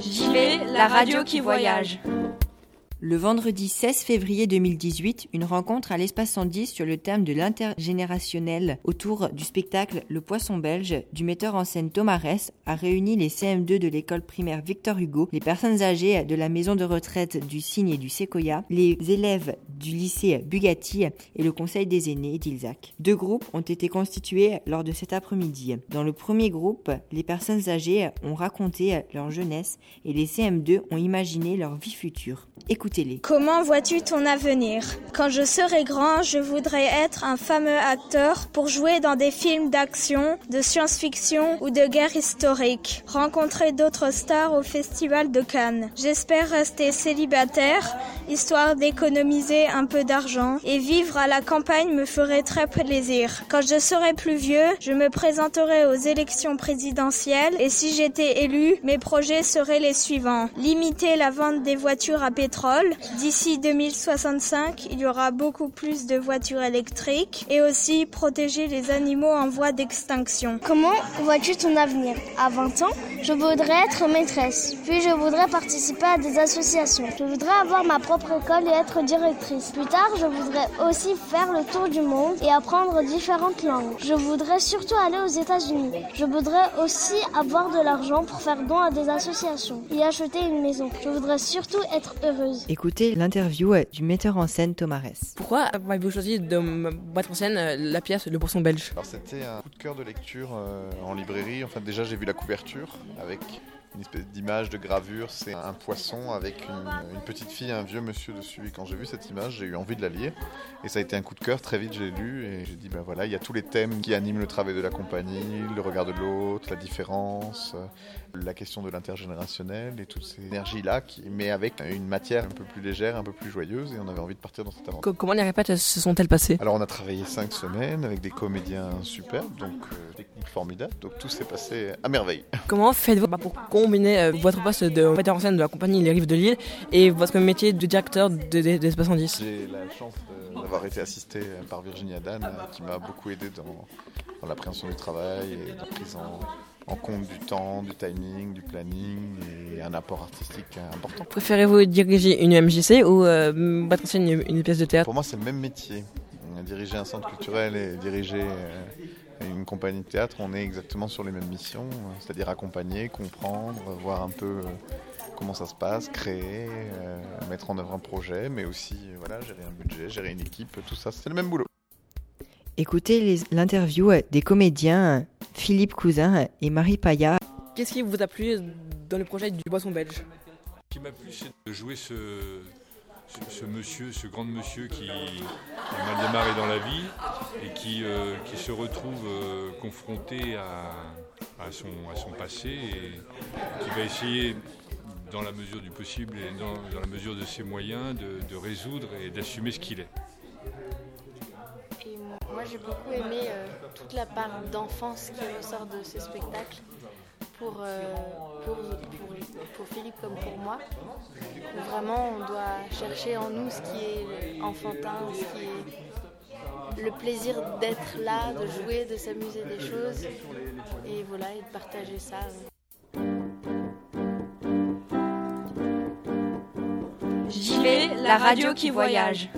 J'y vais, la radio qui voyage. Le vendredi 16 février 2018, une rencontre à l'espace 110 sur le thème de l'intergénérationnel autour du spectacle Le Poisson belge du metteur en scène Thomas Ress a réuni les CM2 de l'école primaire Victor Hugo, les personnes âgées de la maison de retraite du Cygne et du Séquoia, les élèves du lycée Bugatti et le conseil des aînés d'Ilzac. Deux groupes ont été constitués lors de cet après-midi. Dans le premier groupe, les personnes âgées ont raconté leur jeunesse et les CM2 ont imaginé leur vie future. Comment vois-tu ton avenir? Quand je serai grand, je voudrais être un fameux acteur pour jouer dans des films d'action, de science-fiction ou de guerre historique. Rencontrer d'autres stars au festival de Cannes. J'espère rester célibataire, histoire d'économiser un peu d'argent et vivre à la campagne me ferait très plaisir. Quand je serai plus vieux, je me présenterai aux élections présidentielles et si j'étais élu, mes projets seraient les suivants. Limiter la vente des voitures à pétrole, D'ici 2065, il y aura beaucoup plus de voitures électriques et aussi protéger les animaux en voie d'extinction. Comment vois-tu ton avenir? À 20 ans, je voudrais être maîtresse, puis je voudrais participer à des associations. Je voudrais avoir ma propre école et être directrice. Plus tard, je voudrais aussi faire le tour du monde et apprendre différentes langues. Je voudrais surtout aller aux États-Unis. Je voudrais aussi avoir de l'argent pour faire don à des associations et acheter une maison. Je voudrais surtout être heureuse. Écoutez l'interview du metteur en scène Thomas Ress. Pourquoi avez-vous choisi de mettre en scène euh, la pièce Le Poisson belge? Alors c'était un coup de cœur de lecture euh, en librairie. Enfin déjà j'ai vu la couverture avec une espèce d'image de gravure. C'est un poisson avec une, une, petite fille et un vieux monsieur dessus. Et quand j'ai vu cette image, j'ai eu envie de la lire. Et ça a été un coup de cœur. Très vite, j'ai lu et j'ai dit ben voilà, il y a tous les thèmes qui animent le travail de la compagnie, le regard de l'autre, la différence, la question de l'intergénérationnel et toutes ces énergies-là, mais avec une matière un peu plus légère, un peu plus joyeuse. Et on avait envie de partir dans cette aventure. Comment les répètes se sont-elles passées? Alors on a travaillé cinq semaines avec des comédiens superbes, donc euh, technique formidable. Donc tout s'est passé à merveille. Comment faites-vous? Pour combiner euh, votre poste de metteur en scène de la compagnie Les Rives de Lille et votre métier de directeur d'Espace de, 110 J'ai la chance d'avoir été assisté par Virginie Adan qui m'a beaucoup aidé dans, dans l'appréhension du travail et la prise en, en, compte du temps, du timing, du planning et un apport artistique important. Préférez-vous diriger une MJC ou euh, en scène une, une, pièce de théâtre? Pour moi, c'est le même métier. Diriger un centre culturel et diriger euh, une compagnie de théâtre, on est exactement sur les mêmes missions, c'est-à-dire accompagner, comprendre, voir un peu comment ça se passe, créer, euh, mettre en œuvre un projet, mais aussi voilà, gérer un budget, gérer une équipe, tout ça, c'est le même boulot. Écoutez l'interview des comédiens Philippe Cousin et Marie Paya. Qu'est-ce qui vous a plu dans le projet du Boisson belge? Ce qui m'a plu, c'est de jouer ce, ce, monsieur, ce grand monsieur qui, a mal démarré dans la vie et qui, euh, qui se retrouve euh, confronté à, à, son, à son passé et qui va essayer dans la mesure du possible et dans, dans la mesure de ses moyens de, de résoudre et d'assumer ce qu'il est. Et moi j'ai beaucoup aimé euh, toute la part d'enfance qui ressort de ce spectacle pour, euh, pour, pour, pour, Philippe comme pour moi. Vraiment on doit chercher en nous ce qui est enfantin, ce qui est le plaisir d'être là, de jouer, de s'amuser des choses et voilà et de partager ça. J'y vais, la radio qui voyage.